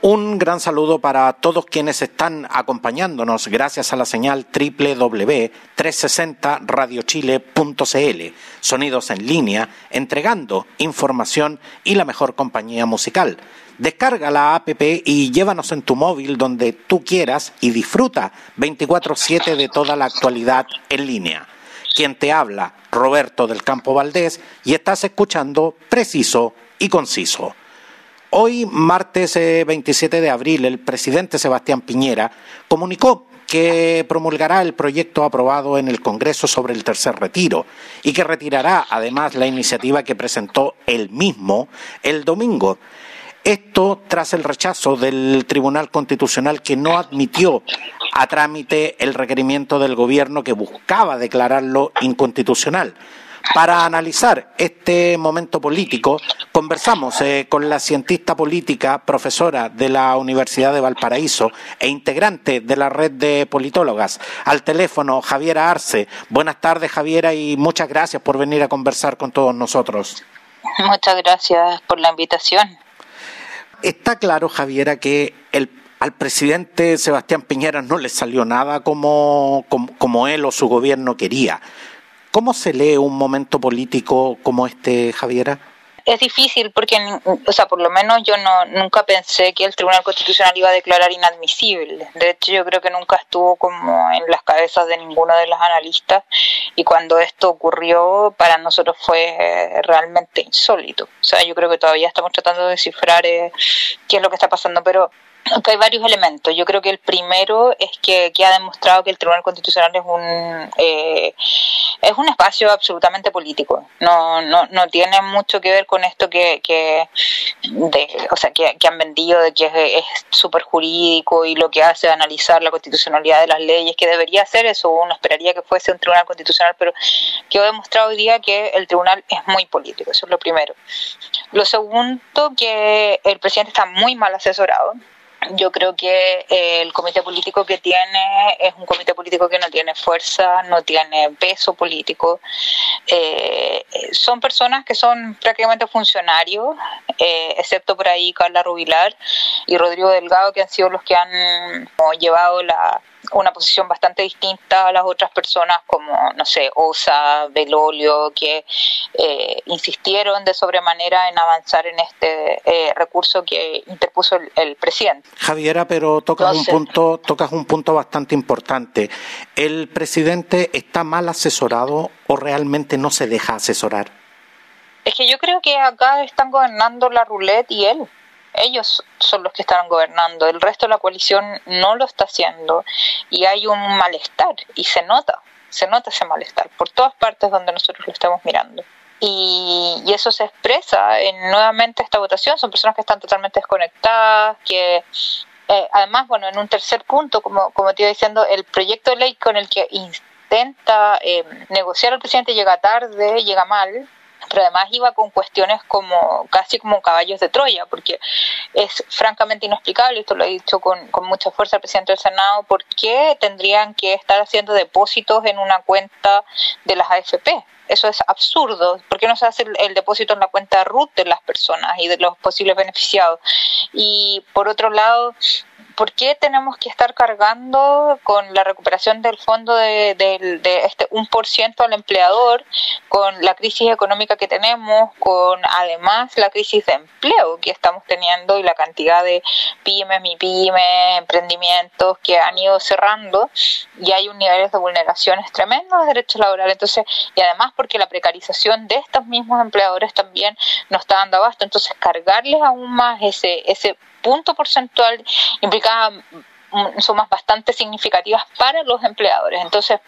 Un gran saludo para todos quienes están acompañándonos gracias a la señal www.360radiochile.cl, sonidos en línea, entregando información y la mejor compañía musical. Descarga la app y llévanos en tu móvil donde tú quieras y disfruta 24/7 de toda la actualidad en línea. Quien te habla, Roberto del Campo Valdés, y estás escuchando preciso y conciso. Hoy, martes 27 eh, de abril, el presidente Sebastián Piñera comunicó que promulgará el proyecto aprobado en el Congreso sobre el tercer retiro y que retirará además la iniciativa que presentó él mismo el domingo. Esto tras el rechazo del Tribunal Constitucional que no admitió a trámite el requerimiento del Gobierno que buscaba declararlo inconstitucional. Para analizar este momento político, conversamos eh, con la cientista política, profesora de la Universidad de Valparaíso e integrante de la red de politólogas. Al teléfono, Javiera Arce. Buenas tardes, Javiera, y muchas gracias por venir a conversar con todos nosotros. Muchas gracias por la invitación. Está claro, Javiera, que el al presidente Sebastián Piñera no le salió nada como, como, él o su gobierno quería. ¿Cómo se lee un momento político como este, Javiera? es difícil porque, o sea, por lo menos yo no nunca pensé que el Tribunal Constitucional iba a declarar inadmisible. De hecho, yo creo que nunca estuvo como en las cabezas de ninguno de los analistas y cuando esto ocurrió para nosotros fue realmente insólito. O sea, yo creo que todavía estamos tratando de descifrar eh, qué es lo que está pasando, pero hay varios elementos. Yo creo que el primero es que, que ha demostrado que el Tribunal Constitucional es un eh, es un espacio absolutamente político. No, no, no tiene mucho que ver con esto que, que o sea, que, han vendido de que es súper jurídico y lo que hace es analizar la constitucionalidad de las leyes, que debería ser eso. Uno esperaría que fuese un Tribunal Constitucional, pero que ha demostrado hoy día que el Tribunal es muy político. Eso es lo primero. Lo segundo, que el presidente está muy mal asesorado yo creo que eh, el comité político que tiene es un comité político que no tiene fuerza, no tiene peso político. Eh, son personas que son prácticamente funcionarios, eh, excepto por ahí Carla Rubilar y Rodrigo Delgado, que han sido los que han llevado la, una posición bastante distinta a las otras personas como, no sé, Osa, Belolio, que eh, insistieron de sobremanera en avanzar en este eh, recurso que interpuso el, presidente. Javiera, pero tocas un punto, tocas un punto bastante importante. ¿El presidente está mal asesorado o realmente no se deja asesorar? Es que yo creo que acá están gobernando la roulette y él ellos son los que están gobernando, el resto de la coalición no lo está haciendo y hay un malestar y se nota, se nota ese malestar por todas partes donde nosotros lo estamos mirando. Y, eso se expresa en nuevamente esta votación, son personas que están totalmente desconectadas, que eh, además, bueno, en un tercer punto, como, como te iba diciendo, el proyecto de ley con el que intenta eh, negociar el presidente llega tarde, llega mal, pero además iba con cuestiones como casi como caballos de Troya, porque es francamente inexplicable, esto lo he dicho con, con mucha fuerza el presidente del Senado, por qué tendrían que estar haciendo depósitos en una cuenta de las AFP. Eso es absurdo. ¿Por qué no se hace el, depósito en la cuenta RUT de las personas y de los posibles beneficiados? Y por otro lado, ¿por qué tenemos que estar cargando con la recuperación del fondo de, de, este 1% al empleador, con la crisis económica que tenemos, con además la crisis de empleo que estamos teniendo y la cantidad de pymes, mi pyme, emprendimientos que han ido cerrando y hay un nivel de vulneraciones tremendos de derechos laborales. Entonces, y además porque la precarización de estos mismos empleadores también nos está dando abasto. Entonces, cargarles aún más ese, ese punto porcentual implicaba sumas bastante significativas para los empleadores. Entonces,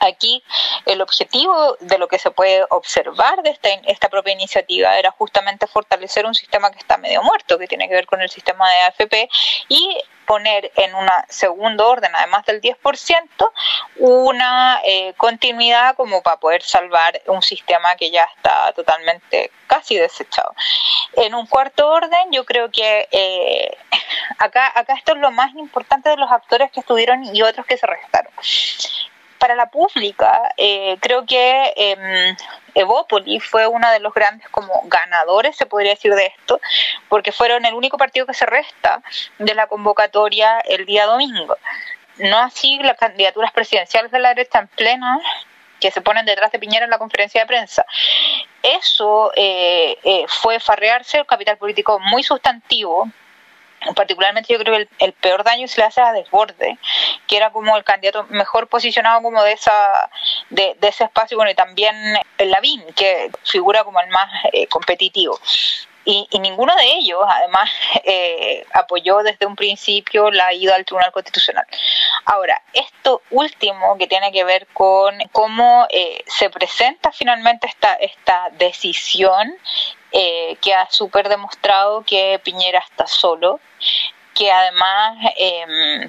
Aquí el objetivo de lo que se puede observar de esta, esta propia iniciativa era justamente fortalecer un sistema que está medio muerto, que tiene que ver con el sistema de AFP, y poner en un segundo orden, además del 10%, una eh, continuidad como para poder salvar un sistema que ya está totalmente casi desechado. En un cuarto orden, yo creo que eh, acá, acá esto es lo más importante de los actores que estuvieron y otros que se restaron para la pública, eh, creo que eh, Evópoli fue uno de los grandes como ganadores, se podría decir, de esto, porque fueron el único partido que se resta de la convocatoria el día domingo. No así las candidaturas presidenciales de la derecha en plena que se ponen detrás de Piñera en la conferencia de prensa. Eso eh, eh, fue farrearse el capital político muy sustantivo particularmente yo creo que el, peor daño se le hace a Desborde, que era como el candidato mejor posicionado como de esa de, ese espacio, bueno, y también el Lavín, que figura como el más eh, competitivo. Y, ninguno de ellos, además, eh, apoyó desde un principio la ida al Tribunal Constitucional. Ahora, esto último que tiene que ver con cómo eh, se presenta finalmente esta, esta decisión eh, que ha súper demostrado que Piñera está solo, que además em,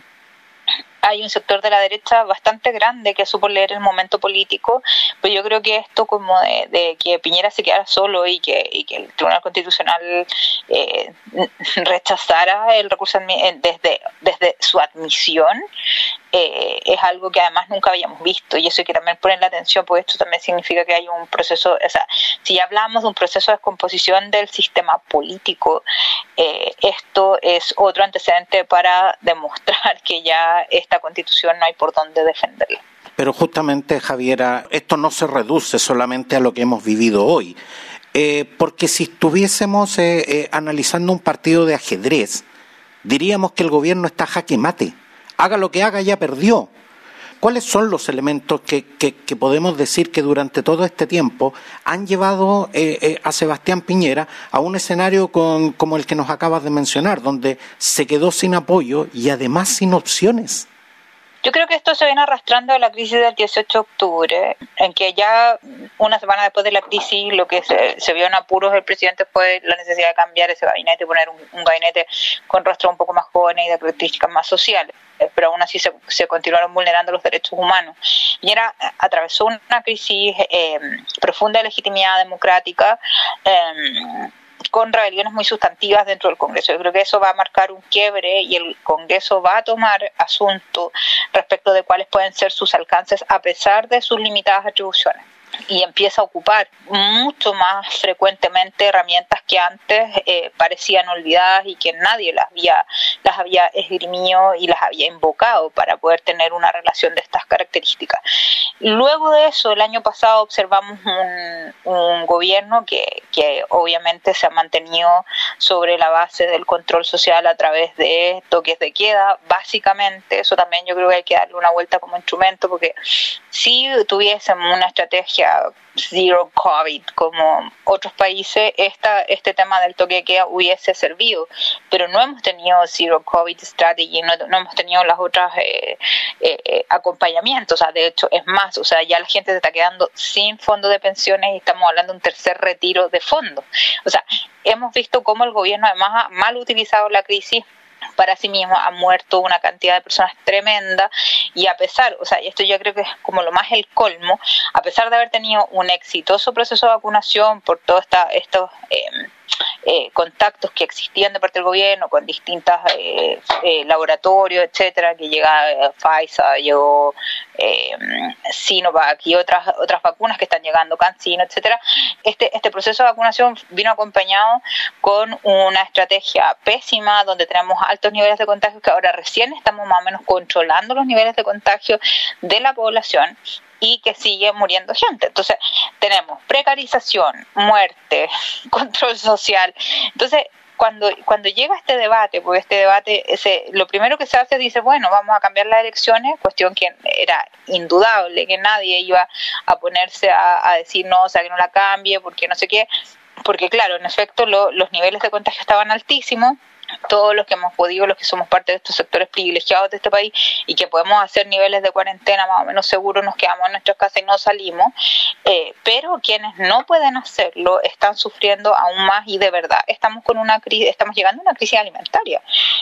hay un sector de la derecha bastante grande que supo leer el momento político, pero yo creo que esto como de, que Piñera se quedara solo y que, el Tribunal Constitucional eh, rechazara el recurso eh, desde, desde su admisión eh, es algo que además nunca habíamos visto y eso hay que también poner la atención porque esto también significa que hay un proceso, o sea, si hablamos de un proceso de descomposición del sistema político, esto es otro antecedente para demostrar que ya está constitución no hay por dónde defenderla. Pero justamente, Javiera, esto no se reduce solamente a lo que hemos vivido hoy. Eh, porque si estuviésemos eh, eh, analizando un partido de ajedrez, diríamos que el gobierno está jaque mate. Haga lo que haga, ya perdió. ¿Cuáles son los elementos que, podemos decir que durante todo este tiempo han llevado a Sebastián Piñera a un escenario como el que nos acabas de mencionar, donde se quedó sin apoyo y además sin opciones? Yo creo que esto se viene arrastrando a la crisis del 18 de octubre, en que ya una semana después de la crisis lo que se, vio en apuros el presidente fue la necesidad de cambiar ese gabinete, poner un, gabinete con rostro un poco más joven y de características más sociales pero aún así se, continuaron vulnerando los derechos humanos. Y era, atravesó una crisis eh, profunda de legitimidad democrática. Eh, con rebeliones muy sustantivas dentro del Congreso. Yo creo que eso va a marcar un quiebre y el Congreso va a tomar asunto respecto de cuáles pueden ser sus alcances a pesar de sus limitadas atribuciones y empieza a ocupar mucho más frecuentemente herramientas que antes eh, parecían olvidadas y que nadie las había, las había esgrimido y las había invocado para poder tener una relación de estas características. Luego de eso, el año pasado observamos un, un gobierno que, que obviamente se ha mantenido sobre la base del control social a través de toques de queda, básicamente, eso también yo creo que hay que darle una vuelta como instrumento porque si tuviésemos una estrategia zero COVID como otros países, esta, este tema del toque de hubiese servido, pero no hemos tenido zero COVID strategy, no, no hemos tenido las otras eh, eh, eh, acompañamientos, o sea, de hecho es más, o sea, ya la gente se está quedando sin fondo de pensiones y estamos hablando de un tercer retiro de fondos. O sea, hemos visto cómo el gobierno además ha mal utilizado la crisis para sí mismo, ha muerto una cantidad de personas tremenda. Y a pesar, o sea, y esto yo creo que es como lo más el colmo, a pesar de haber tenido un exitoso proceso de vacunación por todos estos eh, eh, contactos que existían de parte del gobierno con distintos eh, eh, laboratorios, etcétera, que llega eh, Pfizer, llegó Sinovac y otras otras vacunas que están llegando, CanSino, etcétera. Este este proceso de vacunación vino acompañado con una estrategia pésima donde tenemos altos niveles de contagio que ahora recién estamos más o menos controlando los niveles de contagio de la población y que sigue muriendo gente. Entonces, tenemos precarización, muerte, control social. Entonces, cuando, cuando llega este debate, porque este debate, ese, lo primero que se hace es dice, bueno, vamos a cambiar las elecciones, cuestión que era indudable, que nadie iba a ponerse a, decir, no, o sea, que no la cambie, porque no sé qué, porque claro, en efecto los niveles de contagio estaban altísimos, todos los que hemos podido, los que somos parte de estos sectores privilegiados de este país y que podemos hacer niveles de cuarentena más o menos seguros, nos quedamos en nuestras casas y no salimos, eh, pero quienes no pueden hacerlo están sufriendo aún más y de verdad estamos con una crisis, estamos llegando a una crisis alimentaria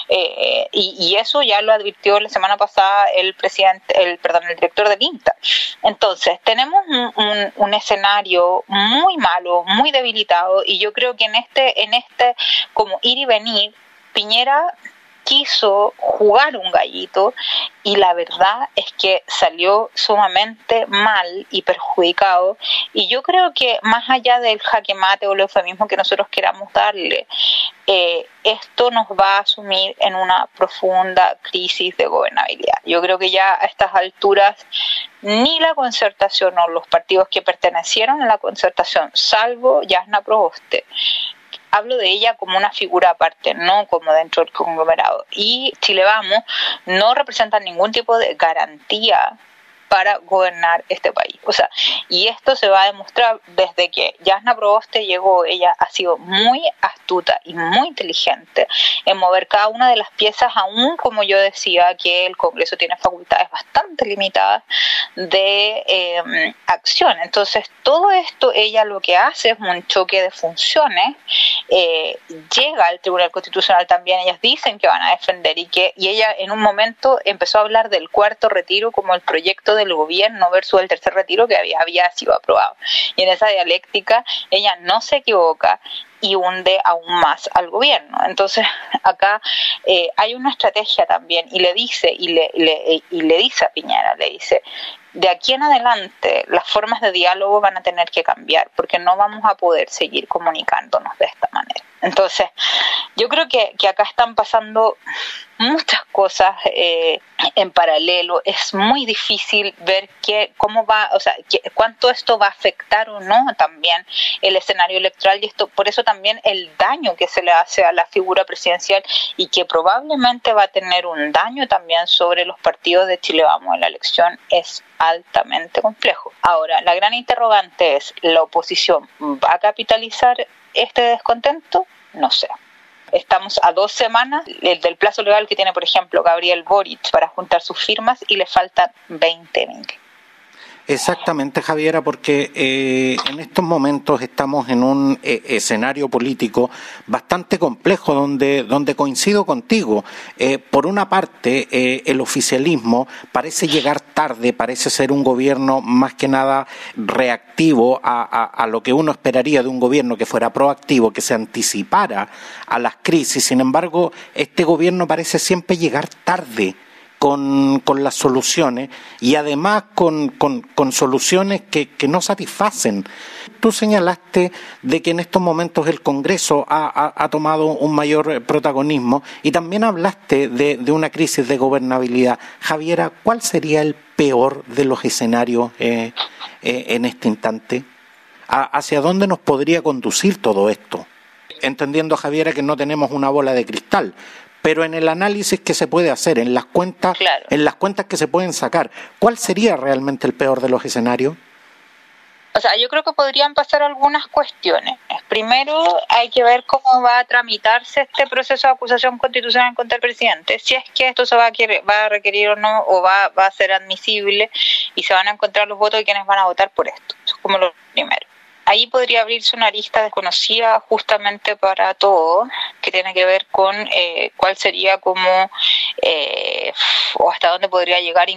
eh, y, eso ya lo advirtió la semana pasada el presidente, el perdón, el director de INTA. Entonces tenemos un, un escenario muy malo, muy debilitado y yo creo que en este, en este como ir y venir Piñera quiso jugar un gallito y la verdad es que salió sumamente mal y perjudicado. Y yo creo que más allá del jaque mate o el eufemismo que nosotros queramos darle eh, esto nos va a sumir en una profunda crisis de gobernabilidad. Yo creo que ya a estas alturas ni la concertación o los partidos que pertenecieron a la concertación salvo Yasna Proboste hablo de ella como una figura aparte, no como dentro del conglomerado. Y Chile Vamos no representa ningún tipo de garantía para gobernar este país. O sea, y esto se va a demostrar desde que Yasna Proboste llegó, ella ha sido muy astuta y muy inteligente en mover cada una de las piezas, aún como yo decía que el Congreso tiene facultades bastante limitadas de em, acción. Entonces, todo esto ella lo que hace es un choque de funciones, eh, llega al Tribunal Constitucional también, ellas dicen que van a defender y que y ella en un momento empezó a hablar del cuarto retiro como el proyecto de el gobierno versus el tercer retiro que había, había sido aprobado. Y en esa dialéctica ella no se equivoca y hunde aún más al gobierno. Entonces, acá eh, hay una estrategia también y le dice, y le, y le dice a Piñera, le dice, de aquí en adelante las formas de diálogo van a tener que cambiar porque no vamos a poder seguir comunicándonos de esta manera. Entonces, yo creo que, que acá están pasando muchas cosas eh, en paralelo. Es muy difícil ver qué, cómo va, o sea, cuánto esto va a afectar o no también el escenario electoral y esto, por eso también el daño que se le hace a la figura presidencial y que probablemente va a tener un daño también sobre los partidos de Chile Vamos en la elección es altamente complejo. Ahora, la gran interrogante es, ¿la oposición va a capitalizar este descontento? No sé. Estamos a dos semanas del plazo legal que tiene, por ejemplo, Gabriel Boric para juntar sus firmas y le faltan 20 mil. Exactamente, Javiera, porque eh, en estos momentos estamos en un eh, escenario político bastante complejo donde, donde coincido contigo. Eh, por una parte, el oficialismo parece llegar tarde, parece ser un gobierno más que nada reactivo a, a lo que uno esperaría de un gobierno que fuera proactivo, que se anticipara a las crisis. Sin embargo, este gobierno parece siempre llegar tarde con, con las soluciones y además con, con, soluciones que, que, no satisfacen. Tú señalaste de que en estos momentos el Congreso ha, ha, tomado un mayor protagonismo y también hablaste de, de, una crisis de gobernabilidad. Javiera, ¿cuál sería el peor de los escenarios eh, eh, en este instante? ¿Hacia dónde nos podría conducir todo esto? Entendiendo, Javiera, que no tenemos una bola de cristal, pero en el análisis que se puede hacer, en las cuentas, en las cuentas que se pueden sacar, ¿cuál sería realmente el peor de los escenarios? O sea, yo creo que podrían pasar algunas cuestiones. Primero, hay que ver cómo va a tramitarse este proceso de acusación constitucional contra el presidente, si es que esto se va a, va a requerir o no, o va, va a ser admisible y se van a encontrar los votos de quienes van a votar por esto. Eso es como lo primero ahí podría abrirse una lista desconocida justamente para todo, que tiene que ver con eh, cuál sería como, eh, o hasta dónde podría llegar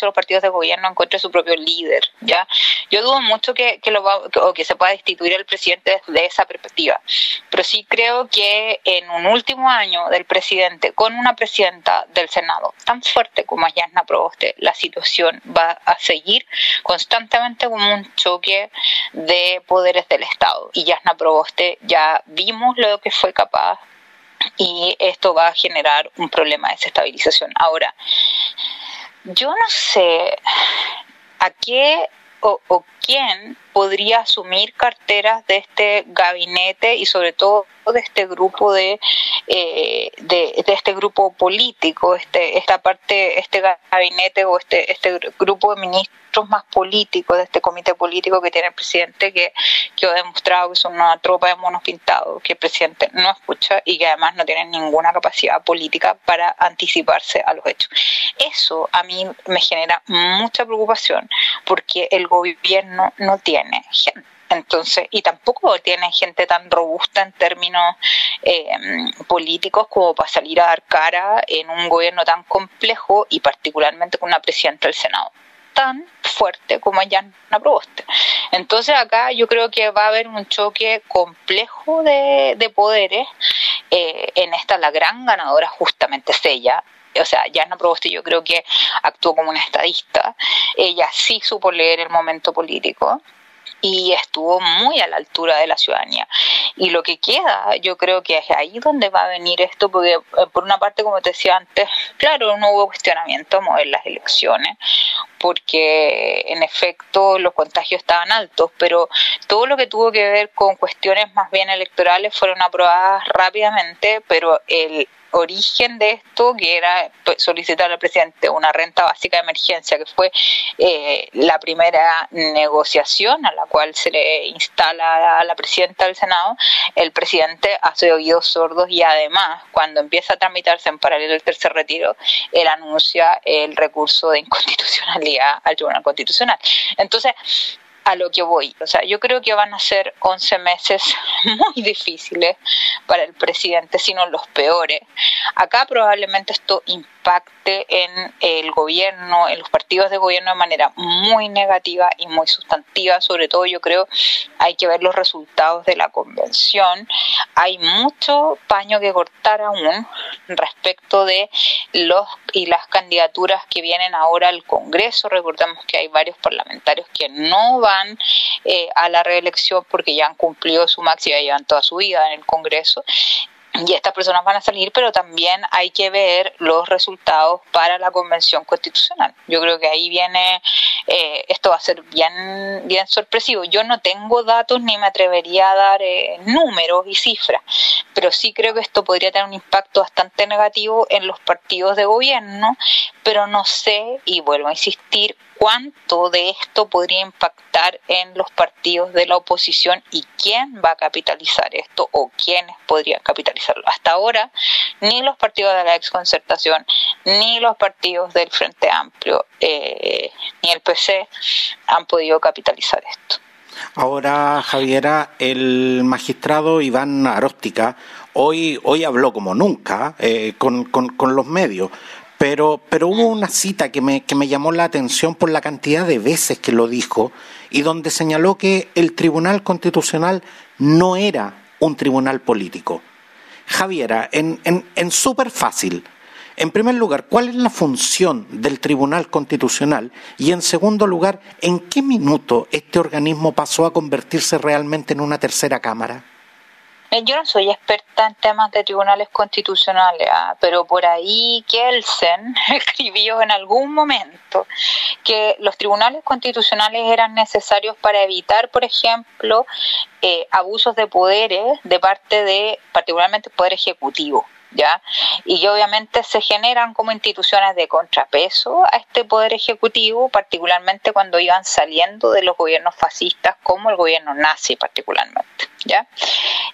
los partidos de gobierno encuentren su propio líder, ¿ya? Yo dudo mucho que, que, lo o que se pueda destituir el presidente desde esa perspectiva, pero sí creo que en un último año del presidente, con una presidenta del Senado tan fuerte como Yasna Proboste, la situación va a seguir constantemente como un choque de poderes del Estado. Y Yasna Proboste ya vimos lo que fue capaz y esto va a generar un problema de desestabilización. Ahora, yo no sé a qué o, quién podría asumir carteras de este gabinete y sobre todo de este grupo de, eh, de, este grupo político, este, esta parte, este gabinete o este, este grupo de ministros más políticos de este comité político que tiene el presidente que, que ha demostrado que son una tropa de monos pintados, que el presidente no escucha y que además no tiene ninguna capacidad política para anticiparse a los hechos. Eso a mí me genera mucha preocupación porque el gobierno no tiene gente entonces, y tampoco tiene gente tan robusta en términos eh, políticos como para salir a dar cara en un gobierno tan complejo y particularmente con una presidenta del Senado tan fuerte como Yana Proboste. Entonces acá yo creo que va a haber un choque complejo de, poderes. Eh, en esta la gran ganadora justamente es ella, o sea, Yana Proboste yo creo que actuó como una estadista, ella sí supo leer el momento político, y estuvo muy a la altura de la ciudadanía. Y lo que queda, yo creo que es ahí donde va a venir esto, porque eh, por una parte, como te decía antes, claro, no hubo cuestionamiento a las elecciones, porque en efecto los contagios estaban altos, pero todo lo que tuvo que ver con cuestiones más bien electorales fueron aprobadas rápidamente, pero el origen de esto, que era pues, solicitar al presidente una renta básica de emergencia, que fue eh, la primera negociación a la cual se le instala a la presidenta del Senado, el presidente hace oídos sordos y además, cuando empieza a tramitarse en paralelo el tercer retiro, él anuncia el recurso de inconstitucionalidad al Tribunal Constitucional. Entonces, a lo que voy. O sea, yo creo que van a ser 11 meses muy difíciles para el presidente, sino los peores. Acá probablemente esto impacte en el gobierno, en los partidos de gobierno de manera muy negativa y muy sustantiva. Sobre todo yo creo hay que ver los resultados de la convención. Hay mucho paño que cortar aún respecto de los y las candidaturas que vienen ahora al Congreso. Recordemos que hay varios parlamentarios que no van eh, a la reelección porque ya han cumplido su máxima, llevan toda su vida en el Congreso y estas personas van a salir, pero también hay que ver los resultados para la convención constitucional. Yo creo que ahí viene, eh, esto va a ser bien, bien sorpresivo. Yo no tengo datos ni me atrevería a dar eh, números y cifras, pero sí creo que esto podría tener un impacto bastante negativo en los partidos de gobierno, pero no sé, y vuelvo a insistir, cuánto de esto podría impactar en los partidos de la oposición y quién va a capitalizar esto o quiénes podrían capitalizarlo. Hasta ahora, ni los partidos de la exconcertación, ni los partidos del Frente Amplio, eh, ni el PC han podido capitalizar esto. Ahora, Javiera, el magistrado Iván Aróstica hoy, hoy habló como nunca eh, con, con los medios pero, pero hubo una cita que me, que me llamó la atención por la cantidad de veces que lo dijo y donde señaló que el Tribunal Constitucional no era un tribunal político. Javiera, en, en, en súper fácil, en primer lugar, ¿cuál es la función del Tribunal Constitucional? Y en segundo lugar, ¿en qué minuto este organismo pasó a convertirse realmente en una tercera Cámara? Eh, yo no soy experta en temas de tribunales constitucionales, ah, pero por ahí Kelsen escribió en algún momento que los tribunales constitucionales eran necesarios para evitar, por ejemplo, eh, abusos de poderes de parte de, particularmente, el Poder Ejecutivo. ¿Ya? Y obviamente se generan como instituciones de contrapeso a este poder ejecutivo, particularmente cuando iban saliendo de los gobiernos fascistas, como el gobierno nazi particularmente, ¿ya?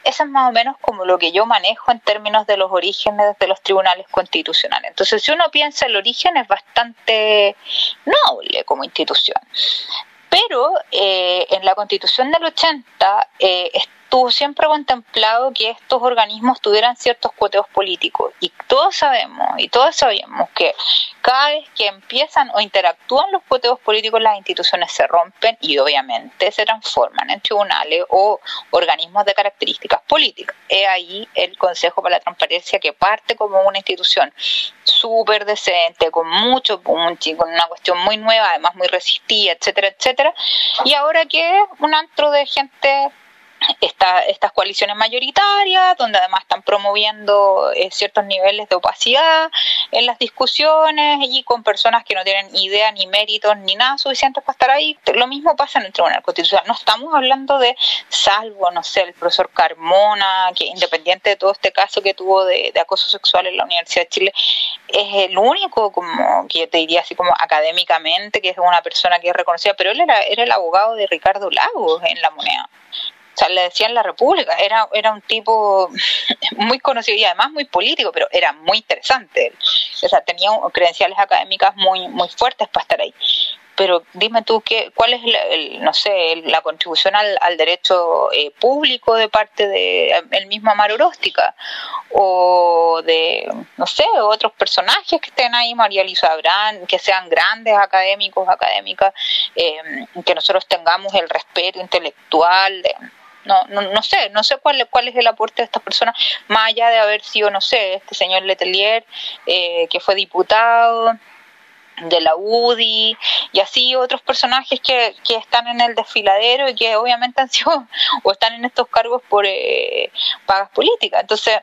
Eso es más o menos como lo que yo manejo en términos de los orígenes de los tribunales constitucionales. Entonces, si uno piensa, el origen es bastante noble como institución. Pero eh, en la constitución del 80 eh, tuvo siempre contemplado que estos organismos tuvieran ciertos cuoteos políticos. Y todos sabemos, y todos sabemos que cada vez que empiezan o interactúan los cuoteos políticos, las instituciones se rompen y obviamente se transforman en tribunales o organismos de características políticas. Es ahí el Consejo para la Transparencia que parte como una institución súper decente, con mucho punch, con una cuestión muy nueva, además muy resistida, etcétera, etcétera. Y ahora que es un antro de gente esta, estas coaliciones mayoritarias, donde además están promoviendo eh, ciertos niveles de opacidad en las discusiones y con personas que no tienen idea ni méritos ni nada suficientes para estar ahí. Lo mismo pasa en el Tribunal Constitucional. No estamos hablando de, salvo, no sé, el profesor Carmona, que independiente de todo este caso que tuvo de, acoso sexual en la Universidad de Chile, es el único, como que yo te diría así como académicamente, que es una persona que es reconocida, pero él era, era el abogado de Ricardo Lagos en la moneda. O sea, le decían la República, era, era un tipo muy conocido y además muy político, pero era muy interesante. O sea, tenía credenciales académicas muy, muy fuertes para estar ahí. Pero dime tú, ¿qué, ¿cuál es, el, no sé, la contribución al, al derecho eh, público de parte de el mismo Amaro Oróstica? O de, no sé, otros personajes que estén ahí, María Elisa Abrán, que sean grandes académicos, académicas, eh, que nosotros tengamos el respeto intelectual. De, no, no, no sé, no sé cuál, cuál es el aporte de estas personas, más allá de haber sido, no sé, este señor Letelier, eh, que fue diputado de la UDI y así otros personajes que, que están en el desfiladero y que obviamente han sido o están en estos cargos por eh, pagas políticas. Entonces,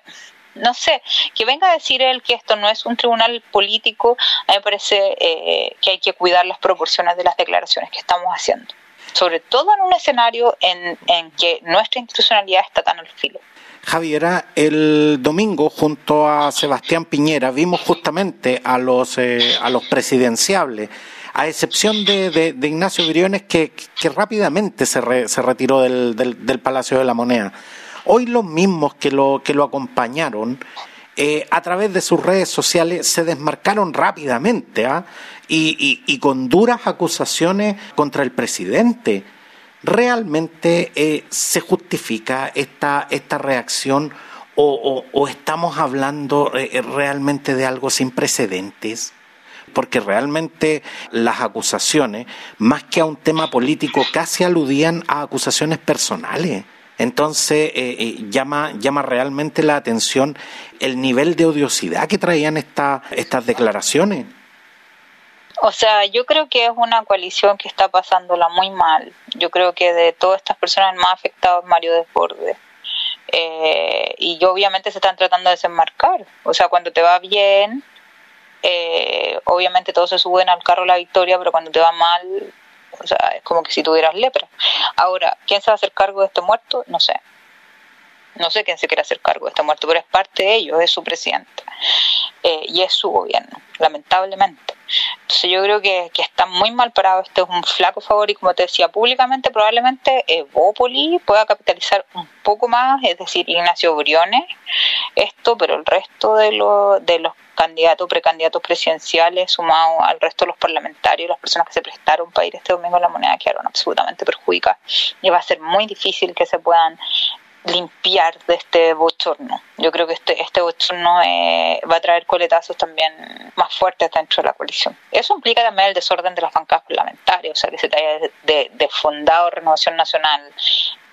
no sé, que venga a decir él que esto no es un tribunal político, a mí me parece eh, que hay que cuidar las proporciones de las declaraciones que estamos haciendo sobre todo en un escenario en, en que nuestra institucionalidad está tan al filo. Javiera, el domingo junto a Sebastián Piñera vimos justamente a los, eh, a los presidenciables, a excepción de, de, Ignacio Briones que, que rápidamente se, se retiró del, del, del, Palacio de la Moneda. Hoy los mismos que lo, que lo acompañaron eh, a través de sus redes sociales se desmarcaron rápidamente ¿ah? y, con duras acusaciones contra el presidente. ¿Realmente eh, se justifica esta, esta reacción o, estamos hablando eh, realmente de algo sin precedentes? porque realmente las acusaciones, más que a un tema político, casi aludían a acusaciones personales. Entonces eh, eh, llama, llama realmente la atención el nivel de odiosidad que traían esta, estas declaraciones. O sea, yo creo que es una coalición que está pasándola muy mal. Yo creo que de todas estas personas más afectadas Mario Desbordes. Eh, y obviamente se están tratando de desenmarcar. O sea, cuando te va bien, eh, obviamente todos se suben al carro la victoria, pero cuando te va mal, o sea, es como que si tuvieras lepra. Ahora, ¿quién se va a hacer cargo de este muerto? No sé. No sé quién se quiere hacer cargo de este muerto, pero es parte de ellos, es su presidente. Eh, y es su gobierno, lamentablemente. Entonces yo creo que, que, está muy mal parado, este es un flaco favor y como te decía, públicamente probablemente Evópoli pueda capitalizar un poco más, es decir, Ignacio Briones, esto, pero el resto de, lo, de los candidatos, precandidatos presidenciales, sumado al resto de los parlamentarios, las personas que se prestaron para ir este domingo a la moneda, quedaron absolutamente perjudicadas. Y va a ser muy difícil que se puedan limpiar de este bochorno. Yo creo que este, este bochorno eh, va a traer coletazos también más fuertes dentro de la coalición. Eso implica también el desorden de las bancadas parlamentarias, o sea, que se te haya de, de fundado Renovación Nacional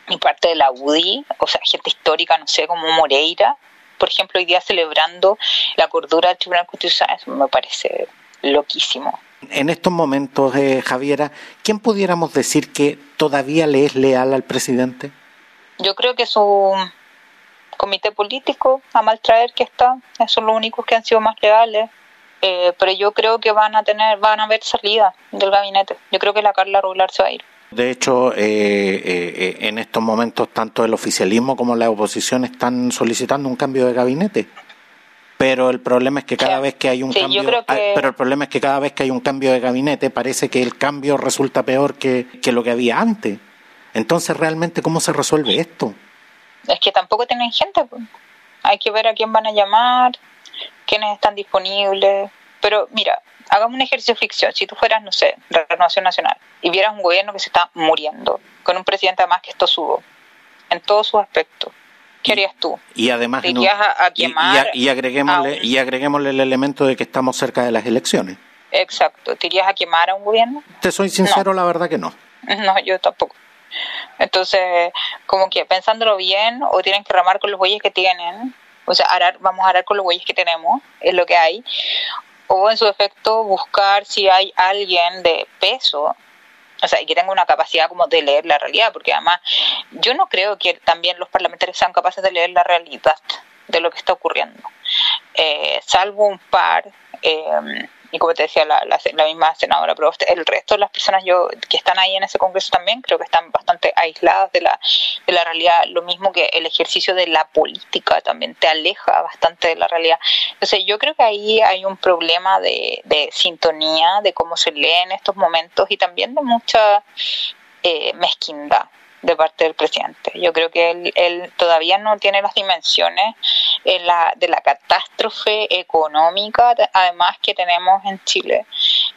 y parte de la UDI, o sea, gente histórica, no sé, como Moreira, por ejemplo, hoy día celebrando la cordura del Tribunal Constitucional, eso me parece loquísimo. En estos momentos, eh, Javiera, ¿quién pudiéramos decir que todavía le es leal al presidente? Yo creo que su comité político, a mal traer que está, son los únicos que han sido más leales. Eh, pero yo creo que van a tener, van a haber salida del gabinete. Yo creo que la Carla Rular se va a ir. De hecho, eh, eh, en estos momentos tanto el oficialismo como la oposición están solicitando un cambio de gabinete. Pero el problema es que cada vez que hay un cambio, ah, pero el problema es que cada vez que hay un cambio de gabinete parece que el cambio resulta peor que, que lo que había antes. Entonces, realmente, ¿cómo se resuelve esto? Es que tampoco tienen gente. Pues. Hay que ver a quién van a llamar, quiénes están disponibles. Pero mira, hagamos un ejercicio de ficción. Si tú fueras, no sé, Renovación Nacional y vieras un gobierno que se está muriendo, con un presidente además que esto subo, en todos sus aspectos, ¿qué harías tú? Y además, a, quemar y, agreguémosle, y agreguémosle el elemento de que estamos cerca de las elecciones. Exacto. ¿Te irías a quemar a un gobierno? Te soy sincero, la verdad que no. No, yo tampoco. Entonces, como que pensándolo bien, o tienen que ramar con los bueyes que tienen, o sea, arar, vamos a arar con los bueyes que tenemos, es lo que hay, o en su efecto buscar si hay alguien de peso o sea, y que tenga una capacidad como de leer la realidad, porque además yo no creo que también los parlamentarios sean capaces de leer la realidad de lo que está ocurriendo, eh, salvo un par. Eh, y como te decía la, la, misma senadora, pero el resto de las personas yo que están ahí en ese congreso también creo que están bastante aisladas de la, de la realidad, lo mismo que el ejercicio de la política también te aleja bastante de la realidad. Entonces yo creo que ahí hay un problema de, de sintonía, de cómo se lee en estos momentos y también de mucha eh, mezquindad de parte del presidente. Yo creo que él, él todavía no tiene las dimensiones en la, de la catástrofe económica, además que tenemos en Chile,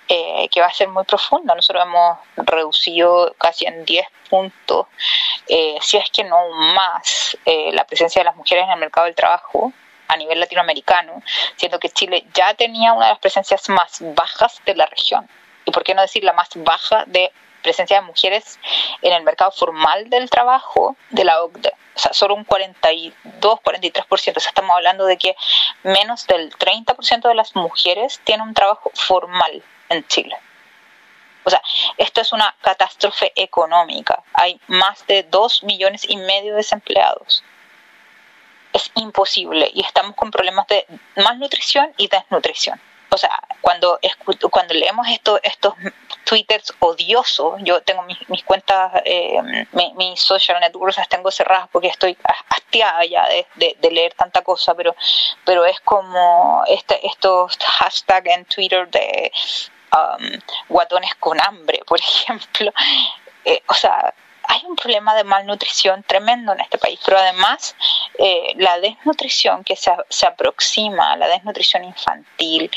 eh, que va a ser muy profunda. Nosotros hemos reducido casi en 10 puntos, eh, si es que no más, eh, la presencia de las mujeres en el mercado del trabajo a nivel latinoamericano, siendo que Chile ya tenía una de las presencias más bajas de la región. Y por qué no decir la más baja de presencia de mujeres en el mercado formal del trabajo de la OCDE. O sea, solo un 42, 43%. O sea, estamos hablando de que menos del 30% de las mujeres tienen un trabajo formal en Chile. O sea, esto es una catástrofe económica. Hay más de 2 millones y medio de desempleados. Es imposible y estamos con problemas de malnutrición y desnutrición o sea, cuando, cuando leemos esto, estos twitters odiosos, yo tengo mis, mis cuentas, eh, mis, social networks las tengo cerradas porque estoy hastiada ya de, de, leer tanta cosa, pero, pero es como este, estos hashtags en Twitter de um, guatones con hambre, por ejemplo. Eh, o sea, hay un problema de malnutrición tremendo en este país, pero además eh, la desnutrición que se, se, aproxima, la desnutrición infantil,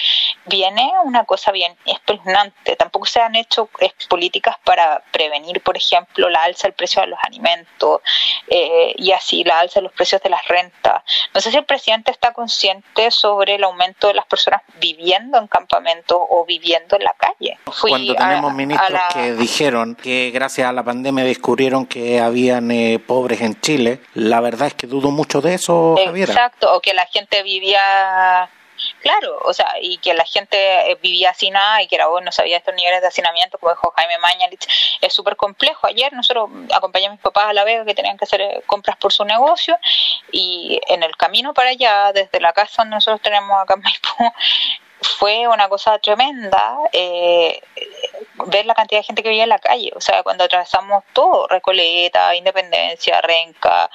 viene una cosa bien espeluznante. Tampoco se han hecho eh, políticas para prevenir, por ejemplo, la alza del precio de los alimentos eh, y así la alza de los precios de las rentas. No sé si el presidente está consciente sobre el aumento de las personas viviendo en campamentos o viviendo en la calle. Cuando tenemos ministros que dijeron que gracias a la pandemia descubrieron que habían eh, pobres en Chile, la verdad es que dudo mucho de eso, Javier. Exacto, o que la gente vivía Claro, o sea, y que la gente eh, vivía sin nada y que era bueno, no sabía estos niveles de hacinamiento, como dijo Jaime Mañalich, es súper complejo. Ayer nosotros acompañamos a mis papás a La Vega que tenían que hacer eh, compras por su negocio y en el camino para allá, desde la casa donde nosotros tenemos acá en Maipú, fue una cosa tremenda eh, ver la cantidad de gente que vivía en la calle. O sea, cuando atravesamos todo, Recoleta, Independencia, Renca,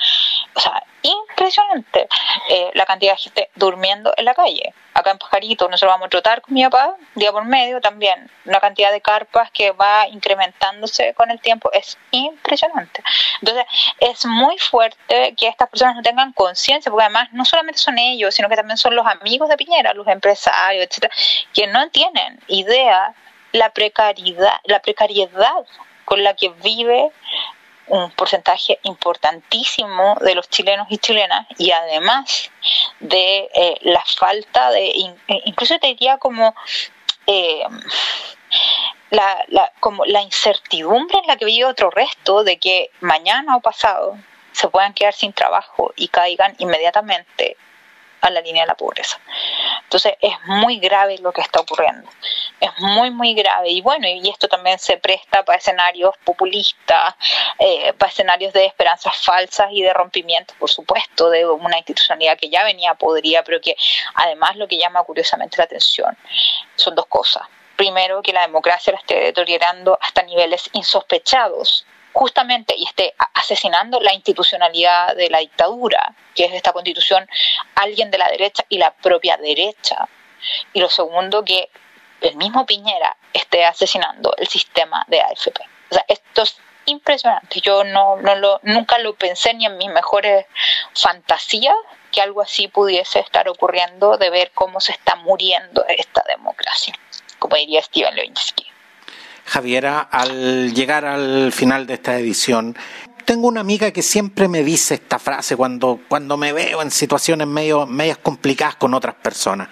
o sea, impresionante eh, la cantidad de gente durmiendo en la calle. Acá en Pajarito nosotros vamos a trotar con mi papá, día por medio también. Una cantidad de carpas que va incrementándose con el tiempo. Es impresionante. Entonces, es muy fuerte que estas personas no tengan conciencia, porque además no solamente son ellos, sino que también son los amigos de Piñera, los empresarios, etcétera, que no tienen idea la precariedad, la precariedad con la que vive un porcentaje importantísimo de los chilenos y chilenas y además de eh, la falta de, eh, incluso te diría como, eh, la, como la incertidumbre en la que vive otro resto de que mañana o pasado se puedan quedar sin trabajo y caigan inmediatamente a la línea de la pobreza. Entonces es muy grave lo que está ocurriendo, es muy, muy grave. Y bueno, y esto también se presta para escenarios populistas, eh, para escenarios de esperanzas falsas y de rompimiento, por supuesto, de una institucionalidad que ya venía podría, pero que además lo que llama curiosamente la atención son dos cosas. Primero, que la democracia la esté deteriorando hasta niveles insospechados justamente y esté asesinando la institucionalidad de la dictadura, que es esta constitución, alguien de la derecha y la propia derecha. Y lo segundo, que el mismo Piñera esté asesinando el sistema de AFP. O sea, esto es impresionante. Yo no, no lo, nunca lo pensé ni en mis mejores fantasías que algo así pudiese estar ocurriendo de ver cómo se está muriendo esta democracia, como diría Steven Levinsky. Javiera, al llegar al final de esta edición, tengo una amiga que siempre me dice esta frase cuando, cuando me veo en situaciones medio, medias complicadas con otras personas.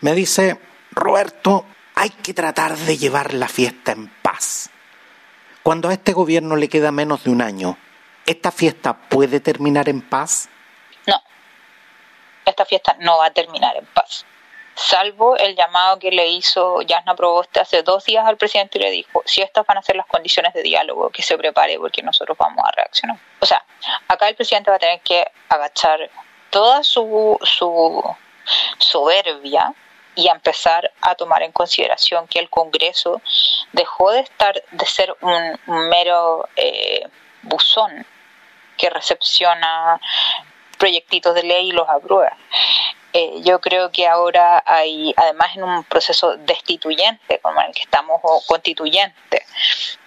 Me dice, Roberto, hay que tratar de llevar la fiesta en paz. Cuando a este gobierno le queda menos de un año, ¿esta fiesta puede terminar en paz? No, esta fiesta no va a terminar en paz. Salvo el llamado que le hizo Jasna Proboste hace dos días al presidente y le dijo, si estas van a ser las condiciones de diálogo, que se prepare porque nosotros vamos a reaccionar. O sea, acá el presidente va a tener que agachar toda su, su soberbia y empezar a tomar en consideración que el Congreso dejó de estar de ser un, mero eh, buzón que recepciona proyectitos de ley y los aprueba. Eh, yo creo que ahora hay, además en un proceso destituyente como el que estamos, o constituyente,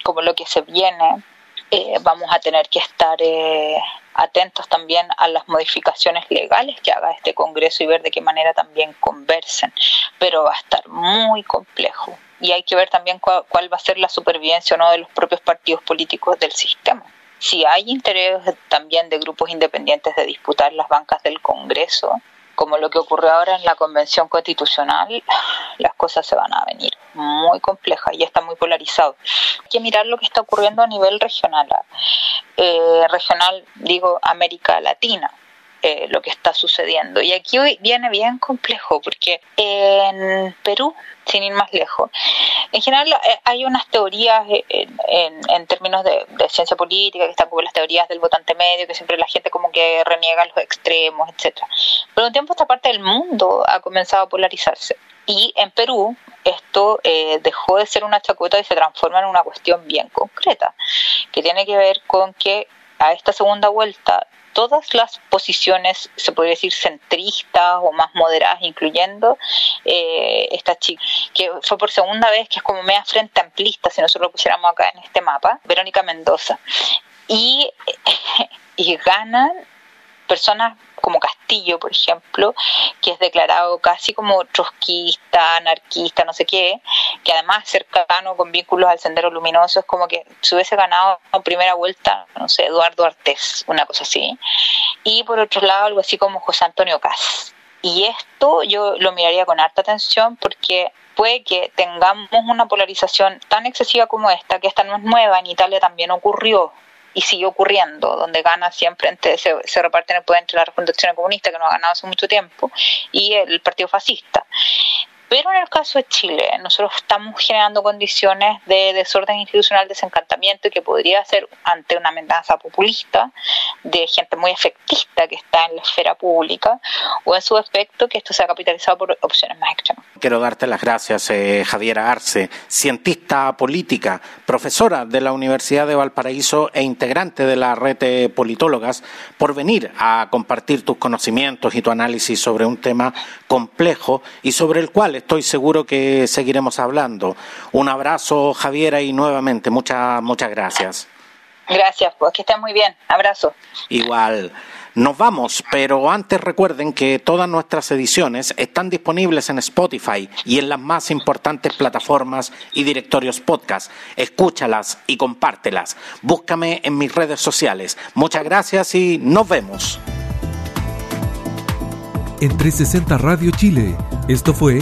como lo que se viene, eh, vamos a tener que estar eh, atentos también a las modificaciones legales que haga este Congreso y ver de qué manera también conversen. Pero va a estar muy complejo y hay que ver también cuál, cuál va a ser la supervivencia o no de los propios partidos políticos del sistema. Si hay interés también de grupos independientes de disputar las bancas del Congreso, como lo que ocurrió ahora en la Convención Constitucional, las cosas se van a venir muy complejas y está muy polarizado. Hay que mirar lo que está ocurriendo a nivel regional. Eh, regional, digo, América Latina. Eh, lo que está sucediendo. Y aquí viene bien complejo, porque en Perú, sin ir más lejos, en general eh, hay unas teorías en, términos de, ciencia política, que están como las teorías del votante medio, que siempre la gente como que reniega los extremos, etcétera. Pero un tiempo esta parte del mundo ha comenzado a polarizarse. Y en Perú esto eh, dejó de ser una chacota y se transforma en una cuestión bien concreta, que tiene que ver con que a esta segunda vuelta todas las posiciones, se podría decir, centristas o más moderadas, incluyendo eh, esta chica, que fue por segunda vez, que es como media frente amplista, si nosotros lo pusiéramos acá en este mapa, Verónica Mendoza. Y, y ganan personas como Castillo, por ejemplo, que es declarado casi como trotskista, anarquista, no sé qué, que además cercano con vínculos al Sendero Luminoso, es como que se hubiese ganado en primera vuelta, no sé, Eduardo Artés, una cosa así. Y por otro lado, algo así como José Antonio Cas. Y esto yo lo miraría con harta atención porque puede que tengamos una polarización tan excesiva como esta, que esta no es nueva, en Italia también ocurrió, y sigue ocurriendo, donde gana siempre, se, se reparten el poder entre la Refundación Comunista, que no ha ganado hace mucho tiempo, y el Partido Fascista. Pero en el caso de Chile, nosotros estamos generando condiciones de desorden institucional, desencantamiento, que podría ser ante una amenaza populista de gente muy efectista que está en la esfera pública, o en su efecto que esto sea capitalizado por opciones más extremas. Quiero darte las gracias, eh, Javiera Arce, cientista política, profesora de la Universidad de Valparaíso e integrante de la red de politólogas, por venir a compartir tus conocimientos y tu análisis sobre un tema complejo y sobre el cual estoy seguro que seguiremos hablando. Un abrazo, Javiera, y nuevamente muchas, muchas gracias. Gracias, pues que estén muy bien. Abrazo. Igual. Nos vamos, pero antes recuerden que todas nuestras ediciones están disponibles en Spotify y en las más importantes plataformas y directorios podcast. Escúchalas y compártelas. Búscame en mis redes sociales. Muchas gracias y nos vemos. En 360 Radio Chile, esto fue